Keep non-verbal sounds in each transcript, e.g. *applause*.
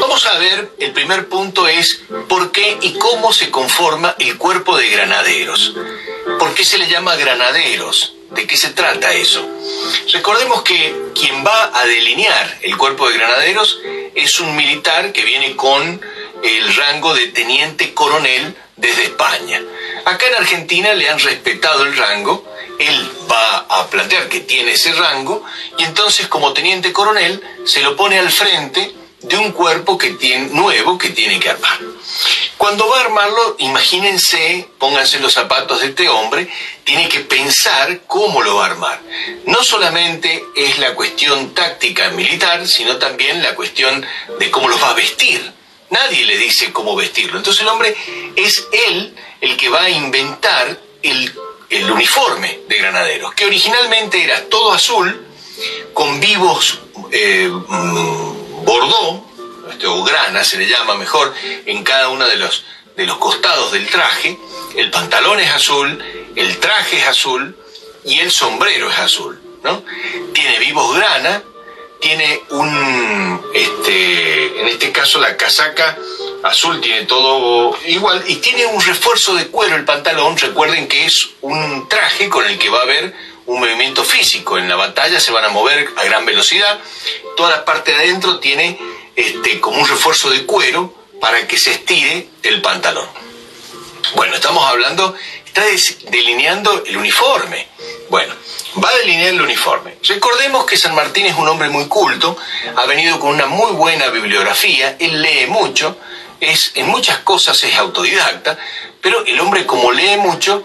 Vamos a ver, el primer punto es por qué y cómo se conforma el cuerpo de granaderos. ¿Por qué se le llama granaderos? ¿De qué se trata eso? Recordemos que quien va a delinear el cuerpo de granaderos es un militar que viene con el rango de teniente coronel desde España. Acá en Argentina le han respetado el rango, él va a plantear que tiene ese rango y entonces como teniente coronel se lo pone al frente de un cuerpo que tiene, nuevo que tiene que armar. Cuando va a armarlo, imagínense, pónganse los zapatos de este hombre, tiene que pensar cómo lo va a armar. No solamente es la cuestión táctica militar, sino también la cuestión de cómo lo va a vestir. Nadie le dice cómo vestirlo. Entonces el hombre es él el que va a inventar el, el uniforme de granaderos, que originalmente era todo azul, con vivos eh, mm, bordó, este, o grana se le llama mejor, en cada uno de los, de los costados del traje. El pantalón es azul, el traje es azul y el sombrero es azul. ¿no? Tiene vivos grana, tiene un, este, en este caso la casaca azul tiene todo igual y tiene un refuerzo de cuero el pantalón. Recuerden que es un traje con el que va a haber un movimiento físico. En la batalla se van a mover a gran velocidad. Toda la parte de adentro tiene este, como un refuerzo de cuero para que se estire el pantalón. Bueno, estamos hablando, está delineando el uniforme. Bueno, va a delinear el uniforme. Recordemos que San Martín es un hombre muy culto, ha venido con una muy buena bibliografía, él lee mucho, es, en muchas cosas es autodidacta, pero el hombre como lee mucho,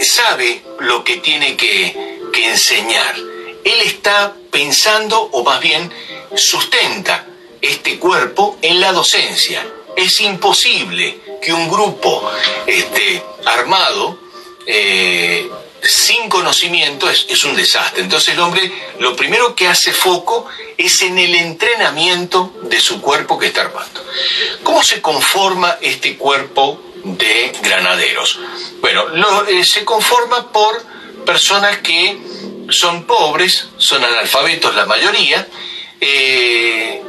sabe lo que tiene que, que enseñar. Él está pensando, o más bien sustenta este cuerpo en la docencia. Es imposible que un grupo este, armado eh, sin conocimiento es, es, un desastre. Entonces el hombre lo primero que hace foco es en el entrenamiento de su cuerpo que está armando. ¿Cómo se conforma este cuerpo de granaderos? Bueno, eh, se conforma por personas que son pobres, son analfabetos la mayoría, eh,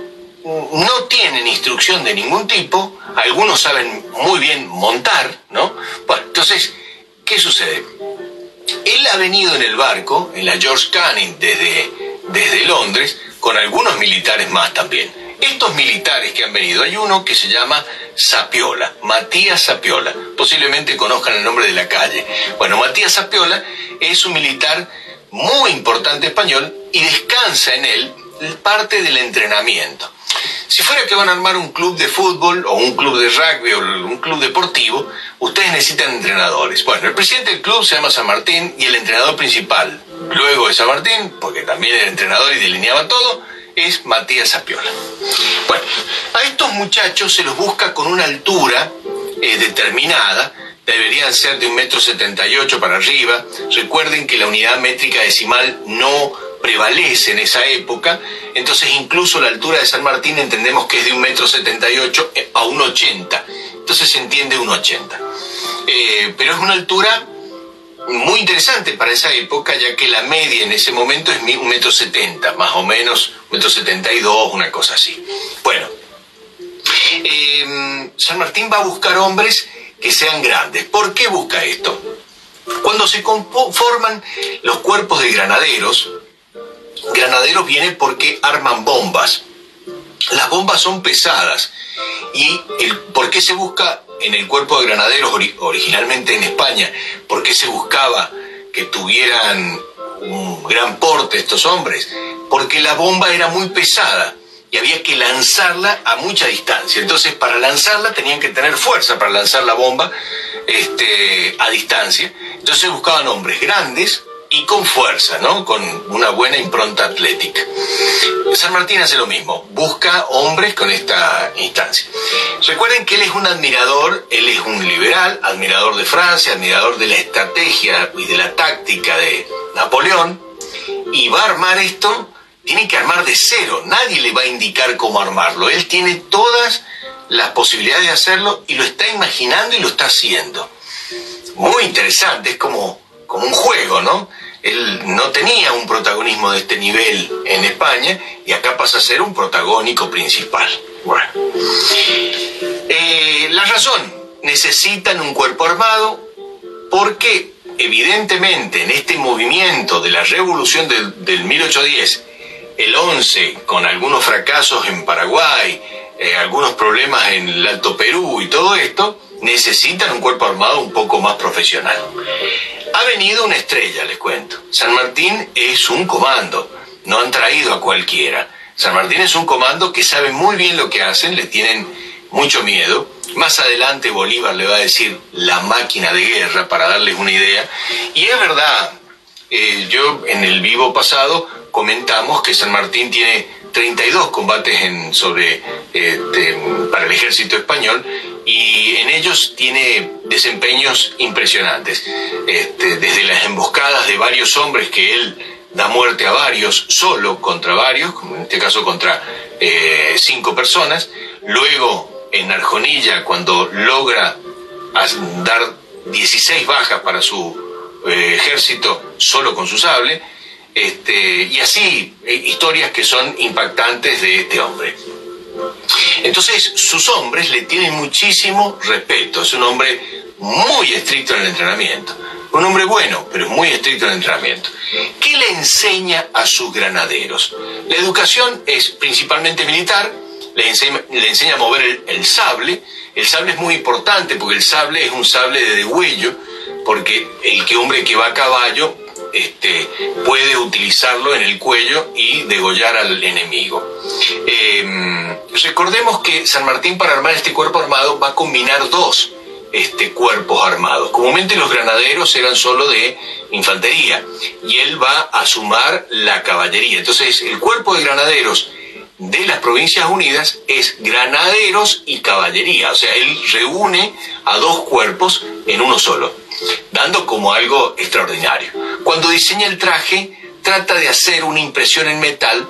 no tienen instrucción de ningún tipo, algunos saben muy bien montar, ¿no? Bueno, entonces, ¿qué sucede? Él ha venido en el barco, en la George Canning, desde, desde Londres, con algunos militares más también. Estos militares que han venido, hay uno que se llama Sapiola, Matías Sapiola, posiblemente conozcan el nombre de la calle. Bueno, Matías Sapiola es un militar muy importante español y descansa en él parte del entrenamiento. Si fuera que van a armar un club de fútbol o un club de rugby o un club deportivo, ustedes necesitan entrenadores. Bueno, el presidente del club se llama San Martín y el entrenador principal, luego de San Martín, porque también era entrenador y delineaba todo, es Matías Sapiola. Bueno, a estos muchachos se los busca con una altura eh, determinada, deberían ser de un metro setenta y ocho para arriba. Recuerden que la unidad métrica decimal no prevalece en esa época, entonces incluso la altura de San Martín entendemos que es de un metro setenta y ocho a un ochenta, entonces se entiende un ochenta. Eh, pero es una altura muy interesante para esa época, ya que la media en ese momento es un metro setenta, más o menos, un metro setenta y dos, una cosa así. Bueno, eh, San Martín va a buscar hombres que sean grandes. ¿Por qué busca esto? Cuando se conforman los cuerpos de granaderos, granaderos viene porque arman bombas. Las bombas son pesadas. ¿Y el, por qué se busca en el cuerpo de granaderos originalmente en España? ¿Por qué se buscaba que tuvieran un gran porte estos hombres? Porque la bomba era muy pesada y había que lanzarla a mucha distancia. Entonces, para lanzarla tenían que tener fuerza para lanzar la bomba este, a distancia. Entonces buscaban hombres grandes, y con fuerza, ¿no? Con una buena impronta atlética. San Martín hace lo mismo, busca hombres con esta instancia. Recuerden que él es un admirador, él es un liberal, admirador de Francia, admirador de la estrategia y de la táctica de Napoleón, y va a armar esto, tiene que armar de cero, nadie le va a indicar cómo armarlo, él tiene todas las posibilidades de hacerlo y lo está imaginando y lo está haciendo. Muy interesante, es como un juego, ¿no? Él no tenía un protagonismo de este nivel en España y acá pasa a ser un protagónico principal. Bueno, eh, la razón, necesitan un cuerpo armado porque evidentemente en este movimiento de la revolución del, 1810, el 11 con algunos fracasos en Paraguay, eh, algunos problemas en el Alto Perú y todo esto, necesitan un cuerpo armado un poco más profesional. Ha venido una estrella, les cuento. San Martín es un comando, no han traído a cualquiera. San Martín es un comando que sabe muy bien lo que hacen, le tienen mucho miedo. Más adelante Bolívar le va a decir la máquina de guerra para darles una idea. Y es verdad, eh, yo en el vivo pasado comentamos que San Martín tiene 32 combates en, sobre, este, para el ejército español y en ellos tiene desempeños impresionantes. Este, desde las emboscadas de varios hombres que él da muerte a varios, solo contra varios, como en este caso contra eh, cinco personas, luego en Arjonilla cuando logra dar 16 bajas para su eh, ejército solo con su sable, este, y así eh, historias que son impactantes de este hombre. Entonces, sus hombres le tienen muchísimo respeto. Es un hombre muy estricto en el entrenamiento. Un hombre bueno, pero muy estricto en el entrenamiento. ¿Qué le enseña a sus granaderos? La educación es principalmente militar, le enseña, a mover el, sable. El sable es muy importante porque el sable es un sable de degüello, porque el que hombre que va a caballo este, puede utilizarlo en el cuello y degollar al enemigo. Em, recordemos que San Martín para armar este cuerpo armado va a combinar dos este, cuerpos armados. Comúnmente los granaderos eran solo de infantería y él va a sumar la caballería. Entonces el cuerpo de granaderos de las Provincias Unidas es granaderos y caballería. O sea, él reúne a dos cuerpos en uno solo dando como algo extraordinario. Cuando diseña el traje, trata de hacer una impresión en metal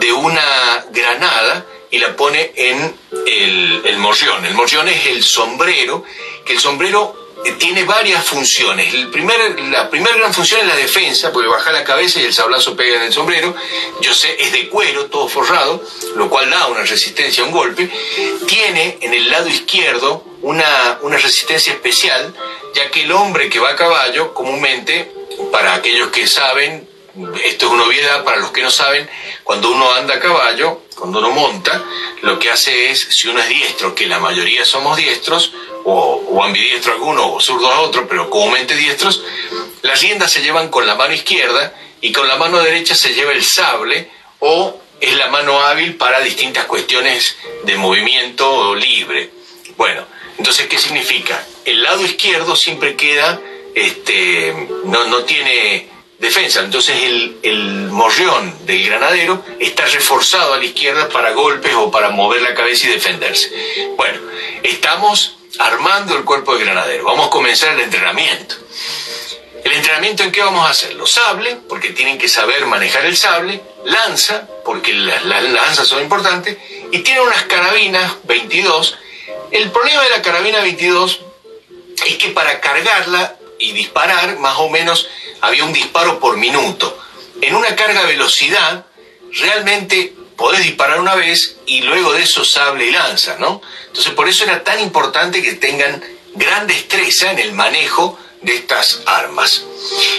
de una granada y la pone en el, el morrión. El morrión es el sombrero, que el sombrero tiene varias funciones. El primer, la primera gran función es la defensa, porque baja la cabeza y el sablazo pega en el sombrero. Yo sé, es de cuero, todo forrado, lo cual da una resistencia a un golpe. Tiene en el lado izquierdo una, una resistencia especial, ya que el hombre que va a caballo, comúnmente, para aquellos que saben, esto es una obviedad, para los que no saben, cuando uno anda a caballo, cuando uno monta, lo que hace es, si uno es diestro, que la mayoría somos diestros, o, ambidiestro alguno, o zurdo a otro, pero comúnmente diestros, las riendas se llevan con la mano izquierda y con la mano derecha se lleva el sable o es la mano hábil para distintas cuestiones de movimiento libre. Bueno, entonces, ¿qué significa? El lado izquierdo siempre queda, este, no, no tiene defensa. Entonces el, el morrión del granadero está reforzado a la izquierda para golpes o para mover la cabeza y defenderse. Bueno, estamos armando el cuerpo de granadero. Vamos a comenzar el entrenamiento. ¿El entrenamiento en qué vamos a hacerlo? Sable, porque tienen que saber manejar el sable, lanza, porque las, lanzas son importantes, y tiene unas carabinas 22. El problema de la carabina 22 es que para cargarla y disparar, más o menos había un disparo por minuto. En una carga velocidad, realmente podés disparar una vez y luego de eso sable y lanza, ¿no? Entonces por eso era tan importante que tengan gran destreza en el manejo de estas armas.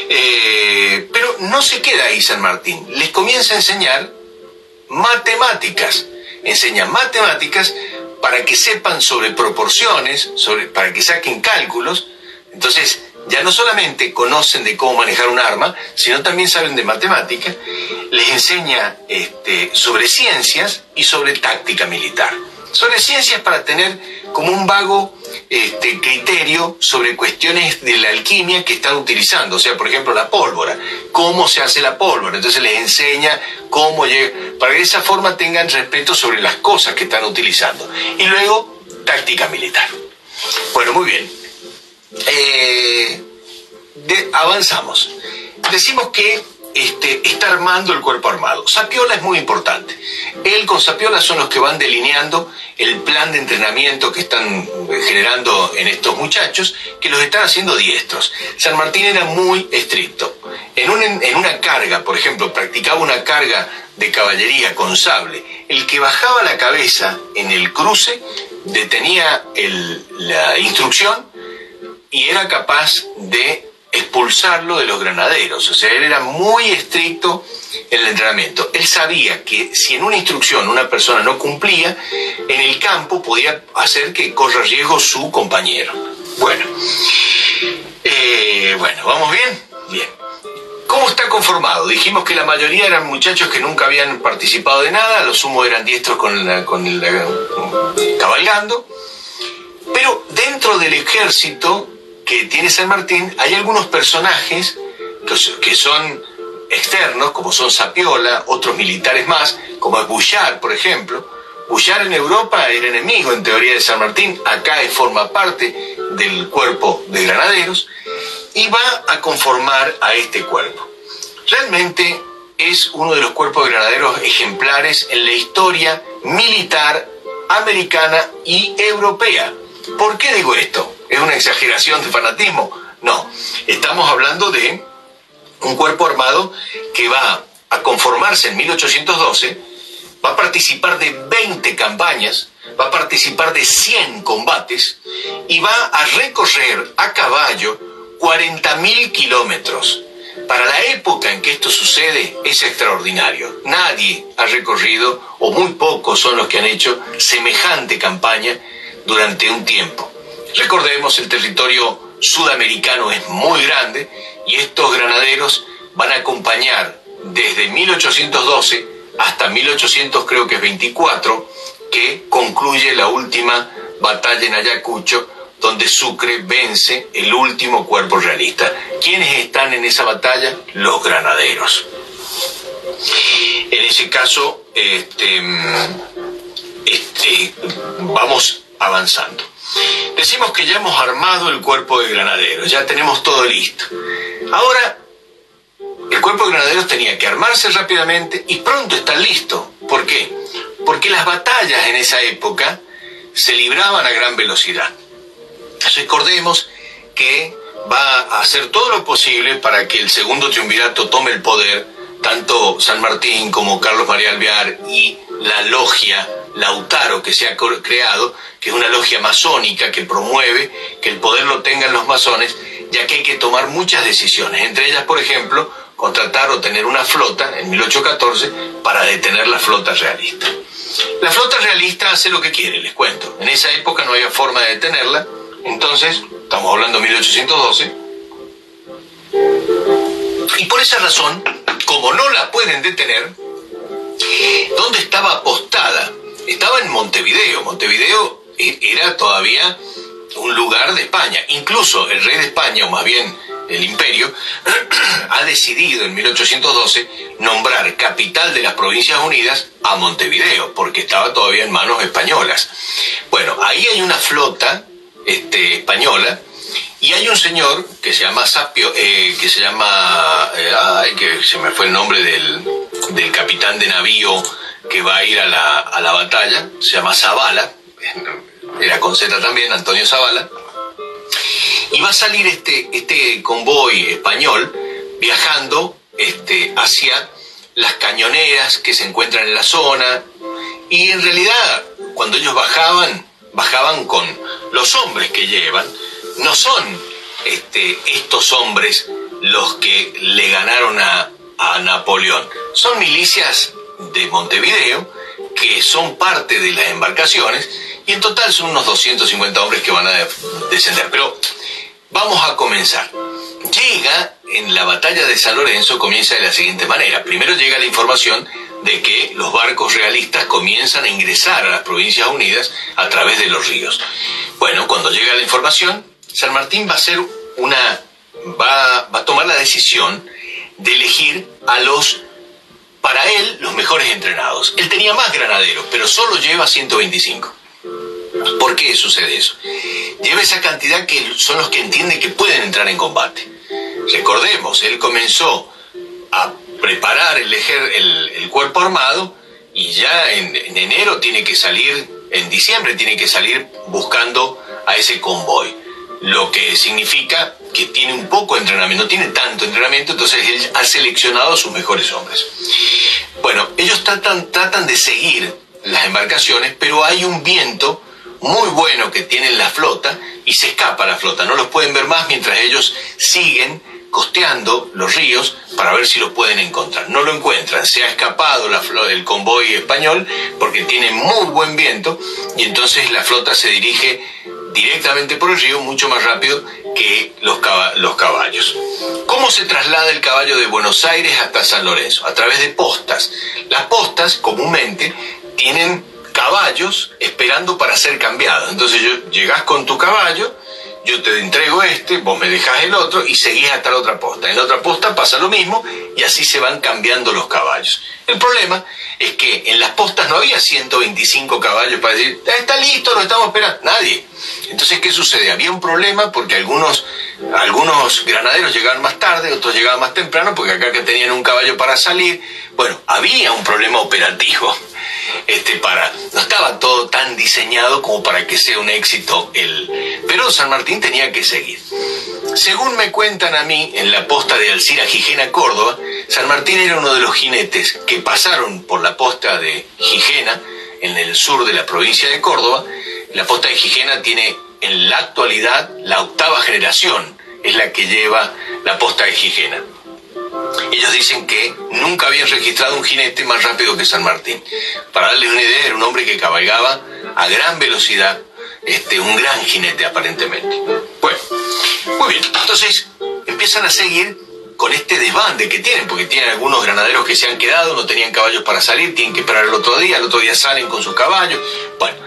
Eh, pero no se queda ahí San Martín, les comienza a enseñar matemáticas, enseña matemáticas para que sepan sobre proporciones, sobre, para que saquen cálculos. Entonces, ya no solamente conocen de cómo manejar un arma, sino también saben de matemática, les enseña este, sobre ciencias y sobre táctica militar. Sobre ciencias para tener como un vago este, criterio sobre cuestiones de la alquimia que están utilizando. O sea, por ejemplo, la pólvora. ¿Cómo se hace la pólvora? Entonces les enseña cómo llega, para que de esa forma tengan respeto sobre las cosas que están utilizando. Y luego, táctica militar. Bueno, muy bien. Eh, avanzamos. Decimos que este, está armando el cuerpo armado. Sapiola es muy importante. Él con Sapiola son los que van delineando el plan de entrenamiento que están generando en estos muchachos, que los están haciendo diestros. San Martín era muy estricto. En, en una carga, por ejemplo, practicaba una carga de caballería con sable. El que bajaba la cabeza en el cruce detenía la instrucción y era capaz de expulsarlo de los granaderos. O sea, él era muy estricto en el entrenamiento. Él sabía que si en una instrucción una persona no cumplía, en el campo podía hacer que corra riesgo su compañero. Bueno, eh, bueno, ¿vamos bien? Bien. ¿Cómo está conformado? Dijimos que la mayoría eran muchachos que nunca habían participado de nada, los sumos eran diestros con, con cabalgando, pero dentro del ejército tiene San Martín, hay algunos personajes que, son externos, como son Sapiola, otros militares más, como es Bouchard, por ejemplo. Bouchard en Europa era enemigo en teoría de San Martín, acá forma parte del cuerpo de granaderos y va a conformar a este cuerpo. Realmente es uno de los cuerpos de granaderos ejemplares en la historia militar americana y europea. ¿Por qué digo esto? ¿Es una exageración de fanatismo? No, estamos hablando de un cuerpo armado que va a conformarse en 1812, va a participar de 20 campañas, va a participar de 100 combates y va a recorrer a caballo 40.000 kilómetros. Para la época en que esto sucede es extraordinario. Nadie ha recorrido, o muy pocos son los que han hecho, semejante campaña durante un tiempo. Recordemos, el territorio sudamericano es muy grande y estos granaderos van a acompañar desde 1812 hasta 1800 creo que es 24 que concluye la última batalla en Ayacucho donde Sucre vence el último cuerpo realista. ¿Quiénes están en esa batalla? Los granaderos. En ese caso, este, este, vamos avanzando. Decimos que ya hemos armado el cuerpo de granaderos, ya tenemos todo listo. Ahora, el cuerpo de granaderos tenía que armarse rápidamente y pronto estar listo. ¿Por qué? Porque las batallas en esa época se libraban a gran velocidad. Recordemos que va a hacer todo lo posible para que el segundo triunvirato tome el poder, tanto San Martín como Carlos María Alvear y la logia Lautaro que se ha creado, que es una logia masónica que promueve que el poder lo tengan los masones, ya que hay que tomar muchas decisiones, entre ellas, por ejemplo, contratar o tener una flota en 1814 para detener la flota realista. La flota realista hace lo que quiere, les cuento. En esa época no había forma de detenerla, entonces, estamos hablando de 1812, y por esa razón, como no la pueden detener, ¿dónde estaba apostada estaba en Montevideo. Montevideo e-, era todavía un lugar de España. Incluso el rey de España, o más bien el imperio, *clears throat* ha decidido en 1812 nombrar capital de las Provincias Unidas a Montevideo, porque estaba todavía en manos españolas. Bueno, ahí hay una flota este, española y hay un señor que se llama Sapio, eh, que se llama, eh, ay, que se me fue el nombre del, del capitán de navío que va a ir a la, a la batalla, se llama Zavala, era con Z también, Antonio Zavala, y va a salir este, este convoy español viajando este, hacia las cañoneras que se encuentran en la zona, y en realidad cuando ellos bajaban, bajaban con los hombres que llevan, no son este, estos hombres los que le ganaron a, a Napoleón, son milicias de Montevideo, que son parte de las embarcaciones, y en total son unos 250 hombres que van a descender. Pero vamos a comenzar. Llega en la batalla de San Lorenzo, comienza de la siguiente manera. Primero llega la información de que los barcos realistas comienzan a ingresar a las Provincias Unidas a través de los ríos. Bueno, cuando llega la información, San Martín va a hacer una va, va a tomar la decisión de elegir a los para él los mejores entrenados. Él tenía más granaderos, pero solo lleva 125. ¿Por qué sucede eso? Lleva esa cantidad que son los que entienden que pueden entrar en combate. Recordemos, él comenzó a preparar el, el, cuerpo armado y ya en, enero tiene que salir, en diciembre tiene que salir buscando a ese convoy. Lo que significa que tiene un poco de entrenamiento, no tiene tanto entrenamiento, entonces él ha seleccionado a sus mejores hombres. Bueno, ellos tratan, de seguir las embarcaciones, pero hay un viento muy bueno que tiene la flota y se escapa la flota. No los pueden ver más mientras ellos siguen costeando los ríos para ver si los pueden encontrar. No lo encuentran, se ha escapado la el convoy español porque tiene muy buen viento y entonces la flota se dirige directamente por el río mucho más rápido que los, los caballos. ¿Cómo se traslada el caballo de Buenos Aires hasta San Lorenzo? A través de postas. Las postas comúnmente tienen caballos esperando para ser cambiados. Entonces yo, llegás con tu caballo, yo te entrego este, vos me dejás el otro y seguís hasta la otra posta. En la otra posta pasa lo mismo y así se van cambiando los caballos. El problema es que en las postas no había 125 caballos para decir, está listo, lo estamos esperando. Nadie. Entonces, ¿qué sucede? Había un problema porque algunos, algunos granaderos llegaban más tarde, otros llegaban más temprano, porque acá que tenían un caballo para salir. Bueno, había un problema operativo. Este, para, no estaba todo tan diseñado como para que sea un éxito el. Pero San Martín tenía que seguir. Según me cuentan a mí, en la posta de Alcira Gijena, Córdoba, San Martín era uno de los jinetes que pasaron por la posta de Gijena, en el sur de la provincia de Córdoba. La posta de Gijena tiene en la actualidad la octava generación, es la que lleva la posta de Gijena. Ellos dicen que nunca habían registrado un jinete más rápido que San Martín. Para darles una idea, era un hombre que cabalgaba a gran velocidad, este, un gran jinete aparentemente. Bueno, muy bien, entonces empiezan a seguir con este desbande que tienen, porque tienen algunos granaderos que se han quedado, no tenían caballos para salir, tienen que esperar el otro día, el otro día salen con sus caballos. Bueno,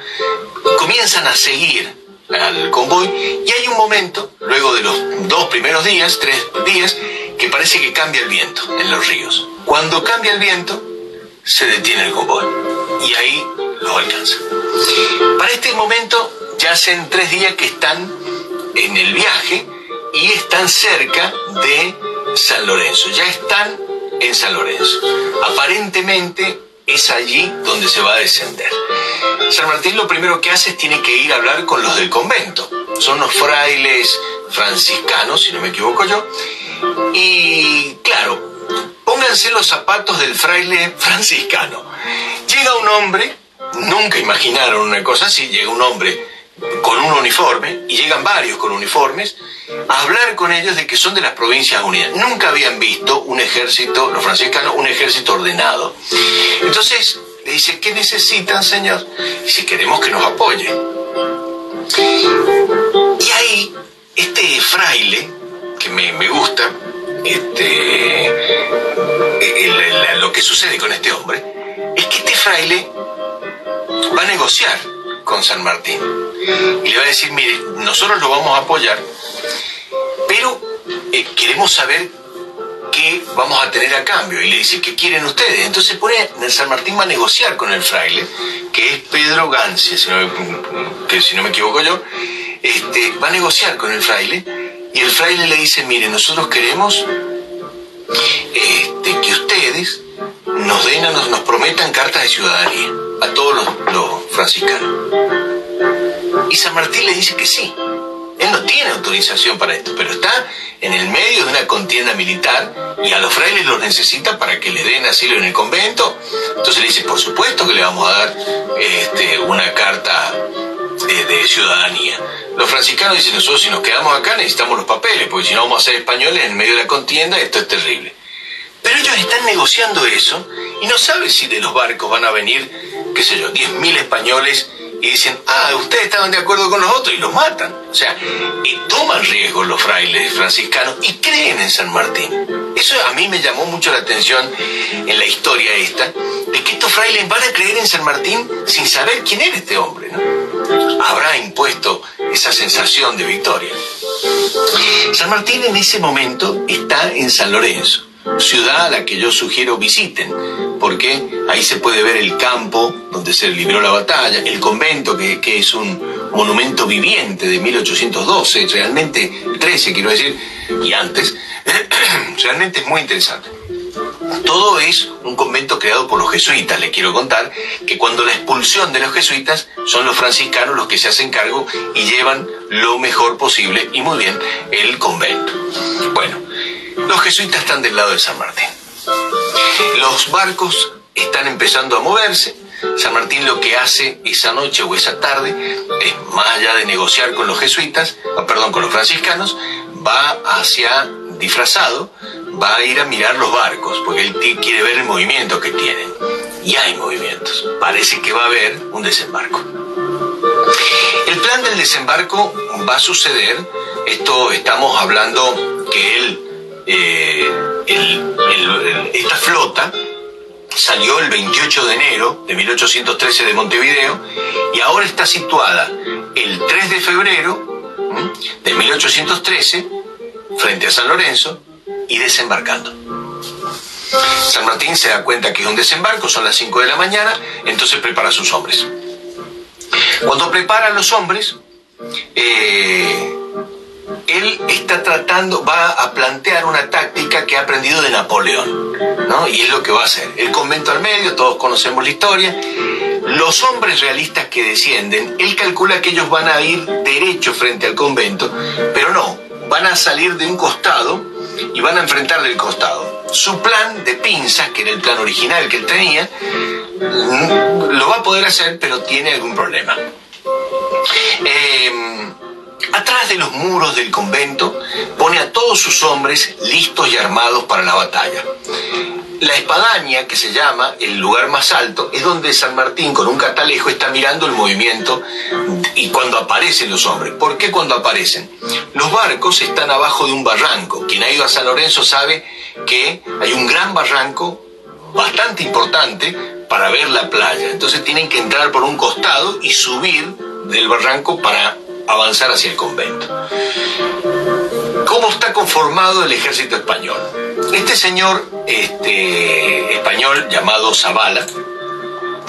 comienzan a seguir al convoy y hay un momento, luego de los dos primeros días, tres días, que parece que cambia el viento en los ríos. Cuando cambia el viento, se detiene el convoy y ahí los alcanza. Para este momento ya hacen tres días que están en el viaje y están cerca de San Lorenzo, ya están en San Lorenzo. Aparentemente es allí donde se va a descender. San Martín lo primero que hace es tiene que ir a hablar con los del convento. Son los frailes franciscanos, si no me equivoco yo. Y claro, pónganse los zapatos del fraile franciscano. Llega un hombre, nunca imaginaron una cosa así, llega un hombre con un uniforme, y llegan varios con uniformes, a hablar con ellos de que son de las provincias unidas. Nunca habían visto un ejército, los franciscanos, un ejército ordenado. Entonces, le dice, ¿qué necesitan, Señor? Y si queremos que nos apoye. Y ahí, este fraile, que me, gusta, este, lo que sucede con este hombre, es que este fraile va a negociar con San Martín. Y le va a decir, mire, nosotros lo vamos a apoyar, pero eh, queremos saber qué vamos a tener a cambio. Y le dice, ¿qué quieren ustedes? Entonces pone, San Martín va a negociar con el fraile, que es Pedro Gancia, si no, que si no me equivoco yo, este, va a negociar con el fraile y el fraile le dice, mire, nosotros queremos este, que ustedes nos den, nos, nos prometan cartas de ciudadanía a todos los, franciscanos. Y San Martín le dice que sí. Él no tiene autorización para esto, pero está en el medio de una contienda militar y a los frailes los necesita para que le den asilo en el convento. Entonces le dice, por supuesto que le vamos a dar este, una carta de, ciudadanía. Los franciscanos dicen, nosotros si nos quedamos acá necesitamos los papeles, porque si no vamos a ser españoles en medio de la contienda, esto es terrible. Pero ellos están negociando eso y no saben si de los barcos van a venir, qué sé yo, 10.000 españoles y dicen, ah, ustedes estaban de acuerdo con nosotros y los matan. O sea, y toman riesgos los frailes franciscanos y creen en San Martín. Eso a mí me llamó mucho la atención en la historia esta, de que estos frailes van a creer en San Martín sin saber quién era este hombre, ¿no? Habrá impuesto esa sensación de victoria. San Martín en ese momento está en San Lorenzo ciudad a la que yo sugiero visiten, porque ahí se puede ver el campo donde se libró la batalla, el convento que, que es un monumento viviente de 1812, realmente 13 quiero decir, y antes, *clears throat* realmente es muy interesante. Todo es un convento creado por los jesuitas, le quiero contar, que cuando la expulsión de los jesuitas son los franciscanos los que se hacen cargo y llevan lo mejor posible y muy bien el convento. Bueno, los jesuitas están del lado de San Martín. Los barcos están empezando a moverse. San Martín lo que hace esa noche o esa tarde es, más allá de negociar con los jesuitas, ah, perdón, con los franciscanos, va hacia disfrazado, va a ir a mirar los barcos, porque él quiere ver el movimiento que tienen. Y hay movimientos. Parece que va a haber un desembarco. El plan del desembarco va a suceder, esto estamos hablando que él eh, esta flota salió el 28 de enero de 1813 de Montevideo y ahora está situada el 3 de febrero de 1813 frente a San Lorenzo y desembarcando. San Martín se da cuenta que es un desembarco, son las 5 de la mañana, entonces prepara a sus hombres. Cuando prepara a los hombres, eh, él está tratando, va a plantear una táctica que ha aprendido de Napoleón, ¿no? Y es lo que va a hacer. El convento al medio, todos conocemos la historia. Los hombres realistas que descienden, él calcula que ellos van a ir derecho frente al convento, pero no, van a salir de un costado y van a enfrentar del costado. Su plan de pinzas, que era el plan original que él tenía, lo va a poder hacer, pero tiene algún problema. Eh, Atrás de los muros del convento pone a todos sus hombres listos y armados para la batalla. La espadaña, que se llama el lugar más alto, es donde San Martín con un catalejo está mirando el movimiento y cuando aparecen los hombres. ¿Por qué cuando aparecen? Los barcos están abajo de un barranco. Quien ha ido a San Lorenzo sabe que hay un gran barranco bastante importante para ver la playa. Entonces tienen que entrar por un costado y subir del barranco para avanzar hacia el convento. ¿Cómo está conformado el ejército español? Este señor este, español llamado Zavala,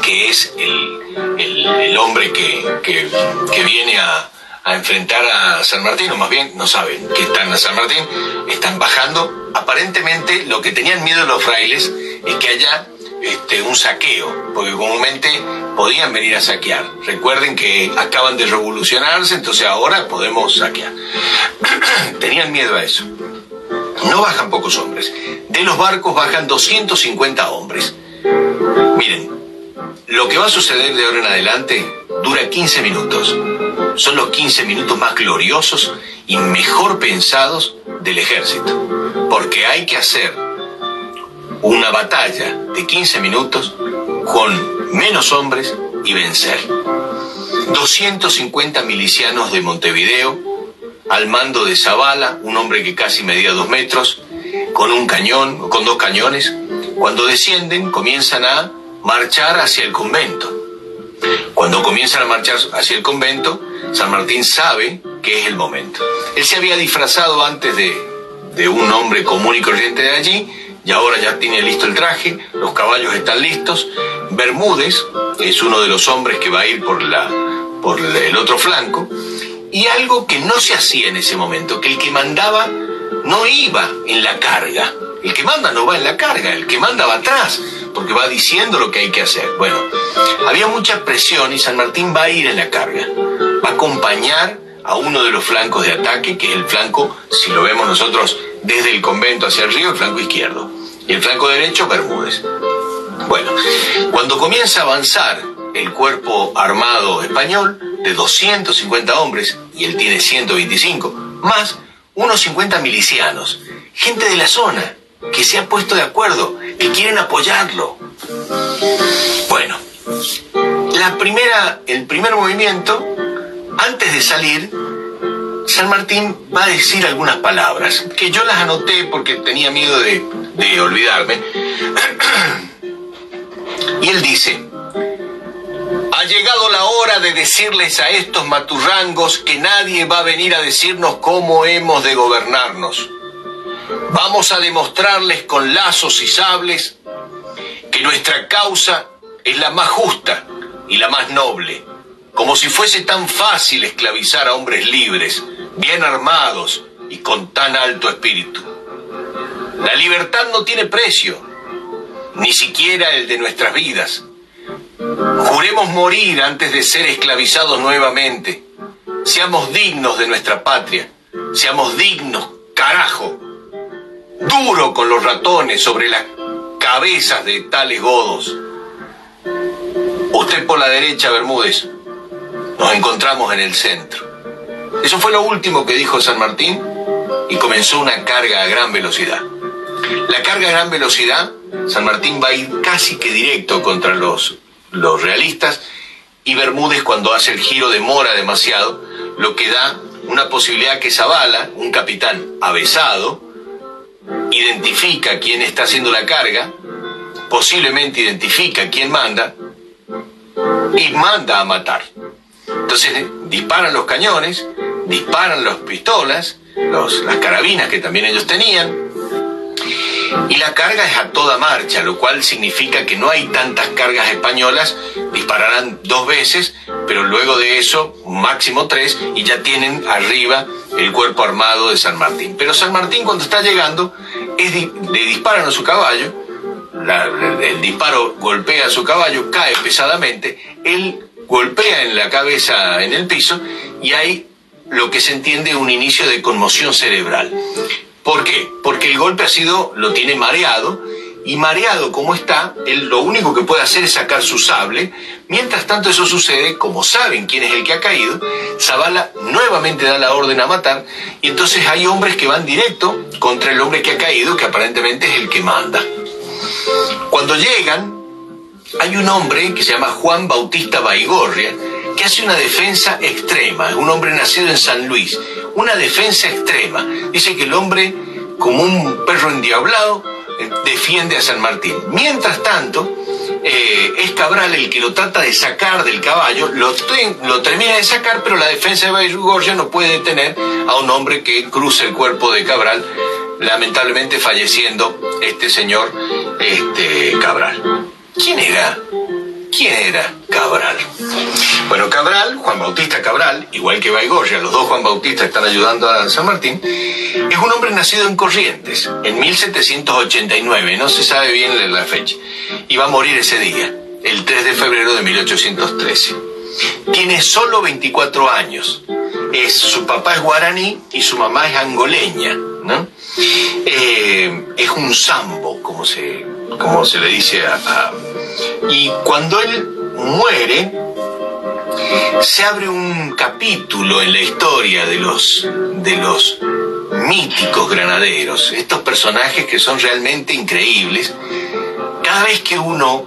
que es el, hombre que, viene a, a, enfrentar a San Martín, o más bien no saben que están a San Martín, están bajando. Aparentemente lo que tenían miedo los frailes es que haya este, un saqueo, porque comúnmente podían venir a saquear. Recuerden que acaban de revolucionarse, entonces ahora podemos saquear. *clears throat* Tenían miedo a eso. No bajan pocos hombres. De los barcos bajan 250 hombres. Miren, lo que va a suceder de ahora en adelante dura 15 minutos. Son los 15 minutos más gloriosos y mejor pensados del ejército. Porque hay que hacer una batalla de 15 minutos con menos hombres y vencer. 250 milicianos de Montevideo, al mando de Zavala, un hombre que casi medía dos metros, con un cañón, con dos cañones, cuando descienden comienzan a marchar hacia el convento. Cuando comienzan a marchar hacia el convento, San Martín sabe que es el momento. Él se había disfrazado antes de, de un hombre común y corriente de allí, y ahora ya tiene listo el traje, los caballos están listos. Bermúdez es uno de los hombres que va a ir por, la, por el otro flanco. Y algo que no se hacía en ese momento, que el que mandaba no iba en la carga. El que manda no va en la carga, el que manda va atrás, porque va diciendo lo que hay que hacer. Bueno, había mucha presión y San Martín va a ir en la carga. Va a acompañar a uno de los flancos de ataque, que es el flanco, si lo vemos nosotros desde el convento hacia el río, el flanco izquierdo y el flanco derecho Bermúdez. Bueno, cuando comienza a avanzar el cuerpo armado español de 250 hombres, y él tiene 125, más unos 50 milicianos, gente de la zona, que se ha puesto de acuerdo, que quieren apoyarlo. Bueno, La primera, el primer movimiento, antes de salir, San Martín va a decir algunas palabras, que yo las anoté porque tenía miedo de, de olvidarme. *clears throat* y él dice, ha llegado la hora de decirles a estos maturrangos que nadie va a venir a decirnos cómo hemos de gobernarnos. Vamos a demostrarles con lazos y sables que nuestra causa es la más justa y la más noble, como si fuese tan fácil esclavizar a hombres libres, bien armados y con tan alto espíritu. La libertad no tiene precio, ni siquiera el de nuestras vidas. Juremos morir antes de ser esclavizados nuevamente. Seamos dignos de nuestra patria. Seamos dignos, carajo. Duro con los ratones sobre las cabezas de tales godos. Usted por la derecha, Bermúdez. Nos encontramos en el centro. Eso fue lo último que dijo San Martín y comenzó una carga a gran velocidad. La carga a gran velocidad, San Martín va a ir casi que directo contra los, los realistas y Bermúdez cuando hace el giro demora demasiado, lo que da una posibilidad que Zavala, un capitán avesado, identifica quién está haciendo la carga, posiblemente identifica quién manda y manda a matar. Entonces disparan los cañones, disparan las pistolas, las carabinas que también ellos tenían, y la carga es a toda marcha, lo cual significa que no hay tantas cargas españolas, dispararán dos veces, pero luego de eso, máximo tres, y ya tienen arriba el cuerpo armado de San Martín. Pero San Martín cuando está llegando, le disparan a su caballo, el disparo golpea a su caballo, cae pesadamente, él golpea en la cabeza en el piso y hay lo que se entiende un inicio de conmoción cerebral. ¿Por qué? Porque el golpe ha sido, lo tiene mareado, y mareado como está, él lo único que puede hacer es sacar su sable. Mientras tanto eso sucede, como saben quién es el que ha caído, Zavala nuevamente da la orden a matar, y entonces hay hombres que van directo contra el hombre que ha caído, que aparentemente es el que manda. Cuando llegan, hay un hombre que se llama Juan Bautista Baigorria, que hace una defensa extrema, un hombre nacido en San Luis, una defensa extrema. Dice que el hombre, como un perro endiablado, eh, defiende a San Martín. Mientras tanto, eh, es Cabral el que lo trata de sacar del caballo, lo, lo termina de sacar, pero la defensa de Baigorria no puede detener a un hombre que cruza el cuerpo de Cabral, lamentablemente falleciendo este señor este, Cabral. ¿Quién era? ¿Quién era Cabral? Bueno, Cabral, Juan Bautista Cabral, igual que Baigorria, los dos Juan Bautista están ayudando a San Martín, es un hombre nacido en Corrientes, en 1789, no se sabe bien la fecha, y va a morir ese día, el 3 de febrero de 1813. Tiene solo 24 años. Es, su papá es guaraní y su mamá es angoleña, ¿no? Eh, es un sambo, como se, como se le dice a y cuando él muere, se abre un capítulo en la historia de los, de los míticos granaderos, estos personajes que son realmente increíbles. Cada vez que uno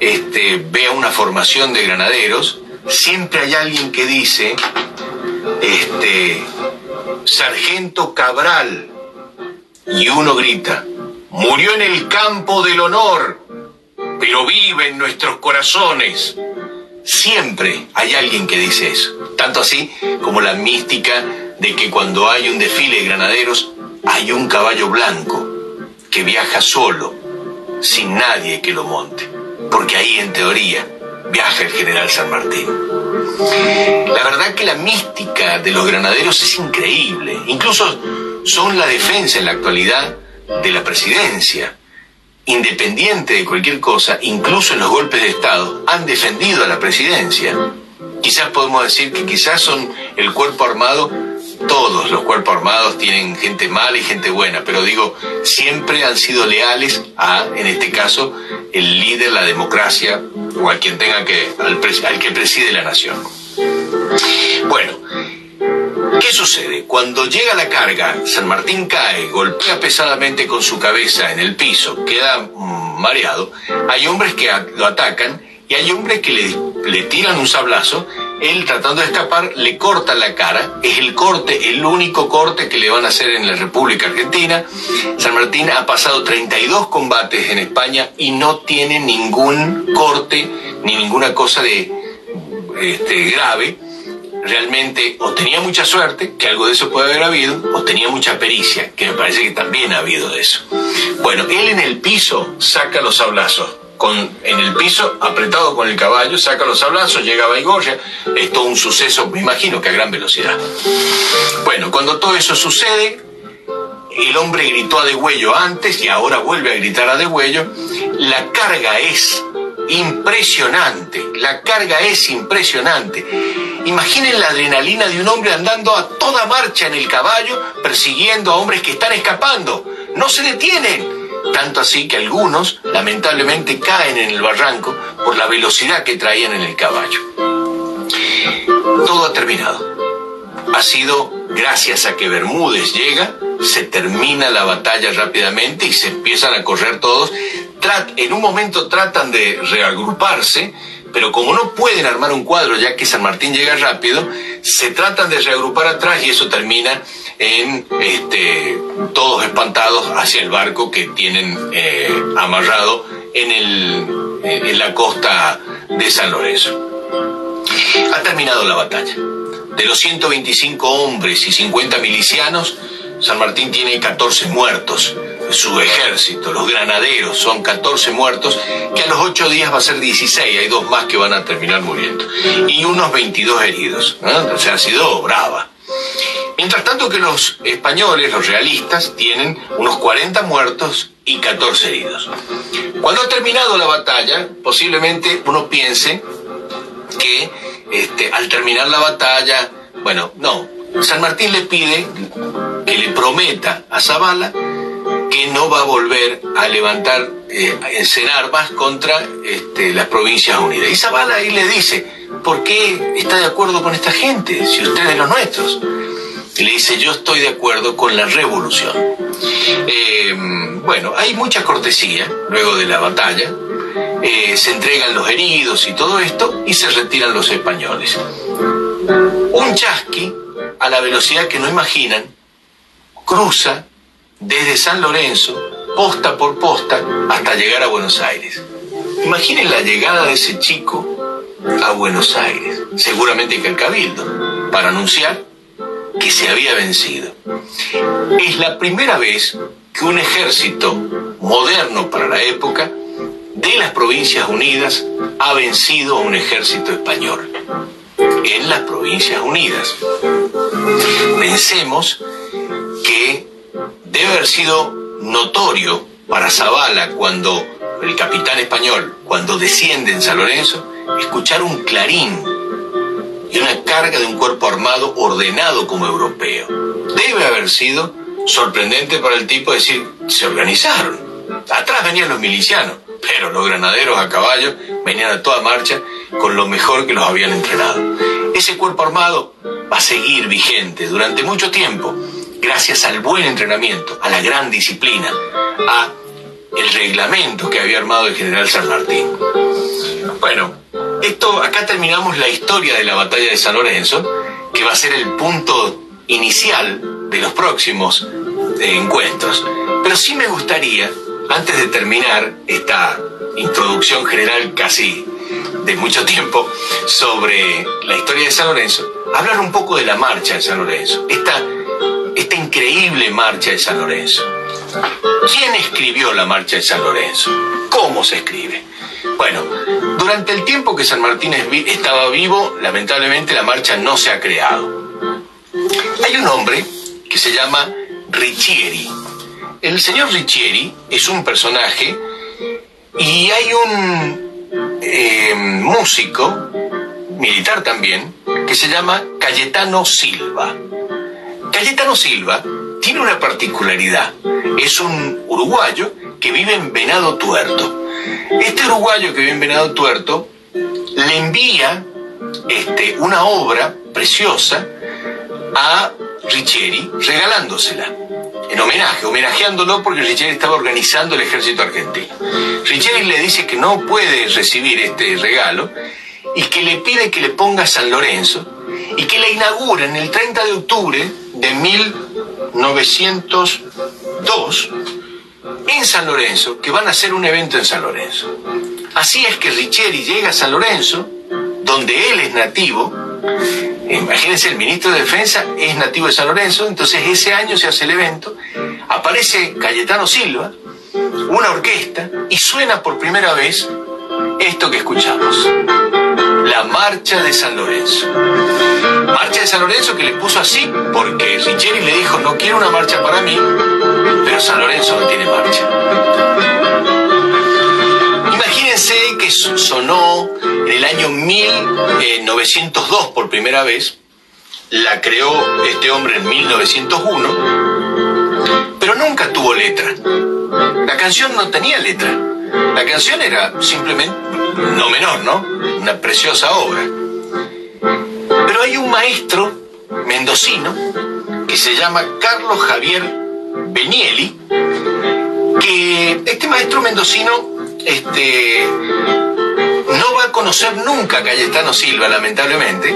este, ve una formación de granaderos, siempre hay alguien que dice, este, Sargento Cabral, y uno grita, murió en el campo del honor pero vive en nuestros corazones. Siempre hay alguien que dice eso. Tanto así como la mística de que cuando hay un desfile de granaderos hay un caballo blanco que viaja solo, sin nadie que lo monte. Porque ahí en teoría viaja el general San Martín. La verdad que la mística de los granaderos es increíble. Incluso son la defensa en la actualidad de la presidencia independiente de cualquier cosa, incluso en los golpes de Estado, han defendido a la presidencia. Quizás podemos decir que quizás son el cuerpo armado, todos los cuerpos armados tienen gente mala y gente buena, pero digo, siempre han sido leales a, en este caso, el líder, la democracia o a quien tenga que, al, al que preside la nación. Bueno, ¿Qué sucede? Cuando llega la carga, San Martín cae, golpea pesadamente con su cabeza en el piso, queda mm, mareado, hay hombres que lo atacan y hay hombres que le, le tiran un sablazo, él tratando de escapar le corta la cara, es el corte, el único corte que le van a hacer en la República Argentina. San Martín ha pasado 32 combates en España y no tiene ningún corte ni ninguna cosa de este, grave realmente o tenía mucha suerte, que algo de eso puede haber habido, o tenía mucha pericia, que me parece que también ha habido de eso. Bueno, él en el piso saca los sablazos, con, en el piso, apretado con el caballo, saca los sablazos, llega a Baigorria, es todo un suceso, me imagino que a gran velocidad. Bueno, cuando todo eso sucede, el hombre gritó a degüello antes y ahora vuelve a gritar a degüello, la carga es impresionante, la carga es impresionante. Imaginen la adrenalina de un hombre andando a toda marcha en el caballo, persiguiendo a hombres que están escapando. No se detienen. Tanto así que algunos, lamentablemente, caen en el barranco por la velocidad que traían en el caballo. Todo ha terminado. Ha sido gracias a que Bermúdez llega, se termina la batalla rápidamente y se empiezan a correr todos. En un momento tratan de reagruparse, pero como no pueden armar un cuadro ya que San Martín llega rápido, se tratan de reagrupar atrás y eso termina en este, todos espantados hacia el barco que tienen eh, amarrado el, en la costa de San Lorenzo. Ha terminado la batalla. De los 125 hombres y 50 milicianos, San Martín tiene 14 muertos. Su ejército, los granaderos, son 14 muertos, que a los 8 días va a ser 16, hay dos más que van a terminar muriendo. Y unos 22 heridos. O sea, ha sido brava. Mientras tanto que los españoles, los realistas, tienen unos 40 muertos y 14 heridos. Cuando ha terminado la batalla, posiblemente uno piense que este, al terminar la batalla, bueno, no, San Martín le pide que le prometa a Zavala que no va a volver a levantar eh, en armas contra este, las provincias unidas. Y Zavala ahí le dice, ¿por qué está de acuerdo con esta gente si usted es los nuestros? Y le dice, yo estoy de acuerdo con la revolución. Eh, bueno, hay mucha cortesía luego de la batalla, eh, se entregan los heridos y todo esto, y se retiran los españoles. Un chasqui, a la velocidad que no imaginan, cruza desde San Lorenzo, posta por posta, hasta llegar a Buenos Aires. Imaginen la llegada de ese chico a Buenos Aires, seguramente que al Cabildo, para anunciar que se había vencido. Es la primera vez que un ejército moderno para la época de las Provincias Unidas ha vencido a un ejército español en las Provincias Unidas. Pensemos que debe haber sido notorio para Zavala cuando el capitán español, cuando desciende en San Lorenzo, escuchar un clarín y una carga de un cuerpo armado ordenado como europeo. Debe haber sido sorprendente para el tipo decir, se organizaron. Atrás venían los milicianos pero los granaderos a caballo venían a toda marcha con lo mejor que los habían entrenado. Ese cuerpo armado va a seguir vigente durante mucho tiempo, gracias al buen entrenamiento, a la gran disciplina, a el reglamento que había armado el general San Martín. Bueno, esto acá terminamos la historia de la batalla de San Lorenzo, que va a ser el punto inicial de los próximos eh, encuentros. Pero sí me gustaría antes de terminar esta introducción general casi de mucho tiempo sobre la historia de San Lorenzo, hablar un poco de la marcha de San Lorenzo, esta, esta increíble marcha de San Lorenzo. ¿Quién escribió la marcha de San Lorenzo? ¿Cómo se escribe? Bueno, durante el tiempo que San Martín estaba vivo, lamentablemente la marcha no se ha creado. Hay un hombre que se llama Riccieri, el señor Riccieri es un personaje y hay un eh, músico, militar también, que se llama Cayetano Silva. Cayetano Silva tiene una particularidad. Es un uruguayo que vive en Venado Tuerto. Este uruguayo que vive en Venado Tuerto le envía este, una obra preciosa a Riccieri regalándosela. En homenaje, homenajeándolo porque Richeri estaba organizando el ejército argentino. Richeri le dice que no puede recibir este regalo y que le pide que le ponga San Lorenzo y que la inauguren el 30 de octubre de 1902 en San Lorenzo, que van a hacer un evento en San Lorenzo. Así es que Richeri llega a San Lorenzo, donde él es nativo, Imagínense, el ministro de Defensa es nativo de San Lorenzo, entonces ese año se hace el evento, aparece Cayetano Silva, una orquesta, y suena por primera vez esto que escuchamos, la Marcha de San Lorenzo. Marcha de San Lorenzo que le puso así porque Richeri le dijo, no quiero una marcha para mí, pero San Lorenzo no tiene marcha. Sonó en el año 1902 por primera vez, la creó este hombre en 1901, pero nunca tuvo letra. La canción no tenía letra. La canción era simplemente, no menor, ¿no? Una preciosa obra. Pero hay un maestro mendocino que se llama Carlos Javier Benieli, que este maestro mendocino este, no va a conocer nunca a Cayetano Silva, lamentablemente,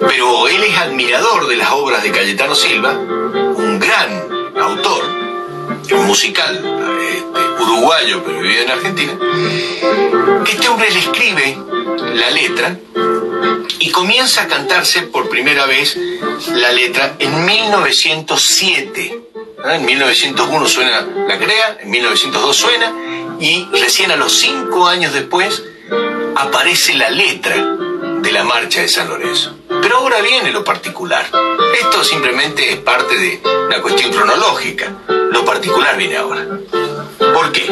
pero él es admirador de las obras de Cayetano Silva, un gran autor, un musical este, uruguayo, pero vive en Argentina, este hombre le escribe la letra y comienza a cantarse por primera vez la letra en 1907. En 1901 suena la crea, en 1902 suena, y recién a los cinco años después aparece la letra de la marcha de San Lorenzo. Pero ahora viene lo particular. Esto simplemente es parte de una cuestión cronológica. Lo particular viene ahora. ¿Por qué?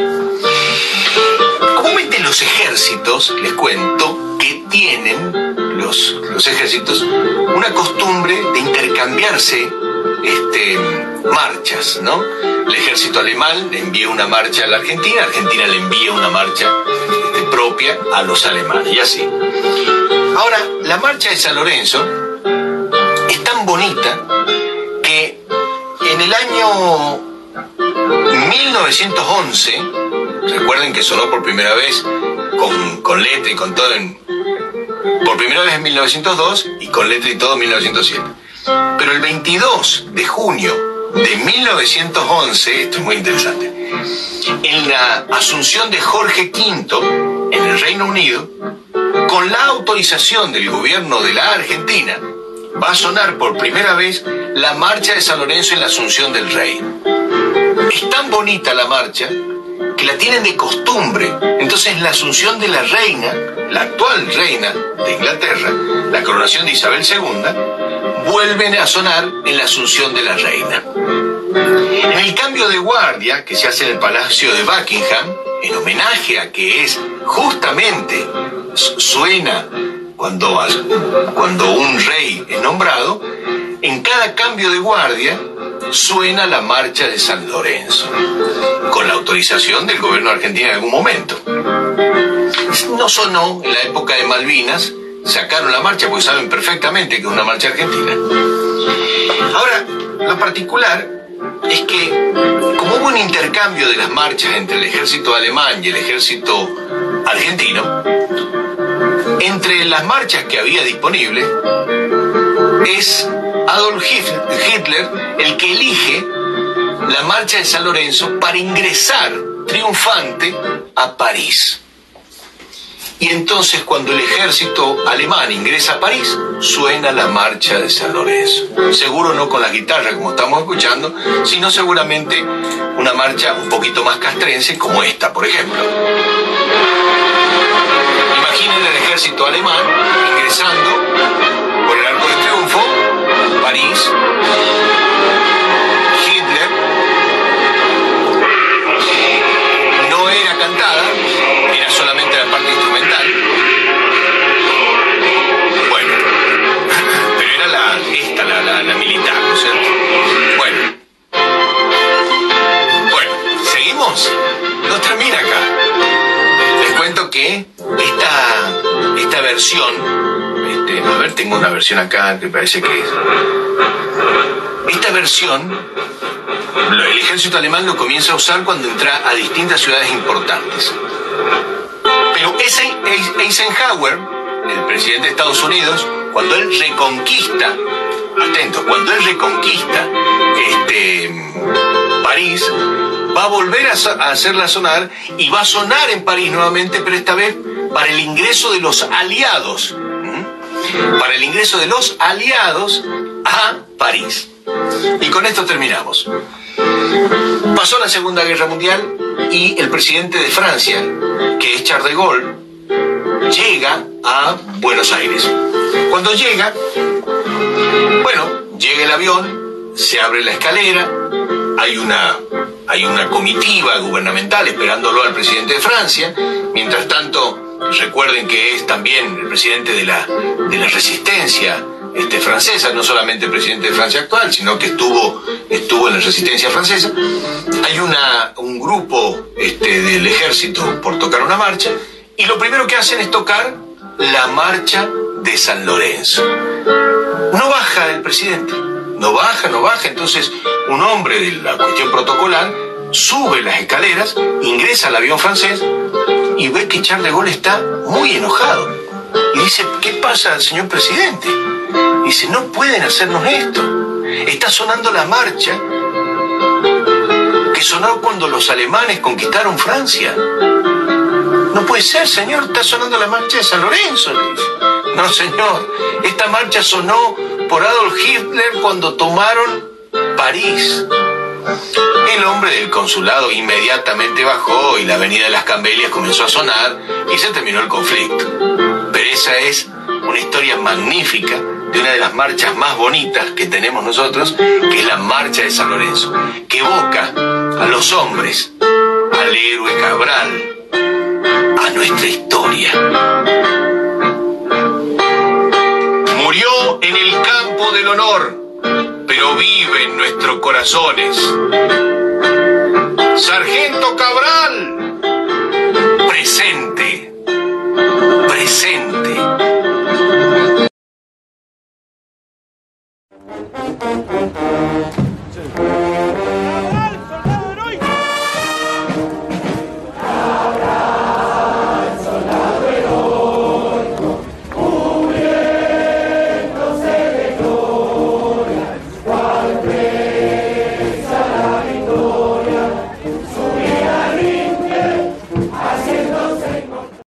Comúnmente los ejércitos, les cuento, que tienen los, los ejércitos una costumbre de intercambiarse este, marchas, ¿no? El ejército alemán le envía una marcha a la Argentina, Argentina le envía una marcha este, propia a los alemanes, y así. Ahora, la marcha de San Lorenzo es tan bonita que en el año 1911, recuerden que sonó por primera vez con, con letra y con todo en, por primera vez en 1902 y con letra y todo en 1907. Pero el 22 de junio de 1911, esto es muy interesante, en la asunción de Jorge V en el Reino Unido, con la autorización del gobierno de la Argentina, va a sonar por primera vez la marcha de San Lorenzo en la Asunción del Rey. Es tan bonita la marcha que la tienen de costumbre. Entonces la Asunción de la reina, la actual reina de Inglaterra, la coronación de Isabel II, vuelven a sonar en la Asunción de la reina. En el cambio de guardia que se hace en el Palacio de Buckingham, en homenaje a que es justamente suena cuando, cuando un rey es nombrado, en cada cambio de guardia suena la marcha de San Lorenzo, con la autorización del gobierno argentino en algún momento. No sonó en la época de Malvinas, sacaron la marcha porque saben perfectamente que es una marcha argentina. Ahora, lo particular es que como hubo un intercambio de las marchas entre el ejército alemán y el ejército argentino, entre las marchas que había disponibles es Adolf Hitler el que elige la marcha de San Lorenzo para ingresar triunfante a París. Y entonces cuando el ejército alemán ingresa a París, suena la marcha de San Lorenzo. Seguro no con la guitarra como estamos escuchando, sino seguramente una marcha un poquito más castrense como esta, por ejemplo. Imaginen el ejército alemán ingresando por el Arco de Triunfo, París, versión, este, a ver, tengo una versión acá que parece que es. Esta versión el ejército alemán lo comienza a usar cuando entra a distintas ciudades importantes. Pero Eisenhower, el presidente de Estados Unidos, cuando él reconquista, atento, cuando él reconquista va a volver a, hacerla sonar y va a sonar en París nuevamente, pero esta vez para el ingreso de los aliados, para el ingreso de los aliados a París. Y con esto terminamos. Pasó la Segunda Guerra Mundial y el presidente de Francia, que es Charles de Gaulle, llega a Buenos Aires. Cuando llega, bueno, llega el avión, se abre la escalera, hay una, hay una comitiva gubernamental esperándolo al presidente de Francia, mientras tanto recuerden que es también el presidente de la, de la resistencia este, francesa, no solamente el presidente de Francia actual, sino que estuvo, estuvo en la resistencia francesa. Hay una, un grupo este, del ejército por tocar una marcha y lo primero que hacen es tocar la marcha de San Lorenzo. No baja el presidente, no baja, no baja, entonces un hombre de la cuestión protocolar sube las escaleras, ingresa al avión francés y ve que Charles de Gaulle está muy enojado. Y dice, ¿qué pasa, señor presidente? Dice, no pueden hacernos esto. Está sonando la marcha que sonó cuando los alemanes conquistaron Francia. No puede ser, señor, está sonando la marcha de San Lorenzo. No, señor, esta marcha sonó por Adolf Hitler cuando tomaron París. El hombre del consulado inmediatamente bajó y la avenida de las Cambelias comenzó a sonar y se terminó el conflicto. Pero esa es una historia magnífica de una de las marchas más bonitas que tenemos nosotros, que es la Marcha de San Lorenzo, que evoca a los hombres, al héroe Cabral, a nuestra historia. del honor, pero vive en nuestros corazones. Sargento Cabral, presente, presente.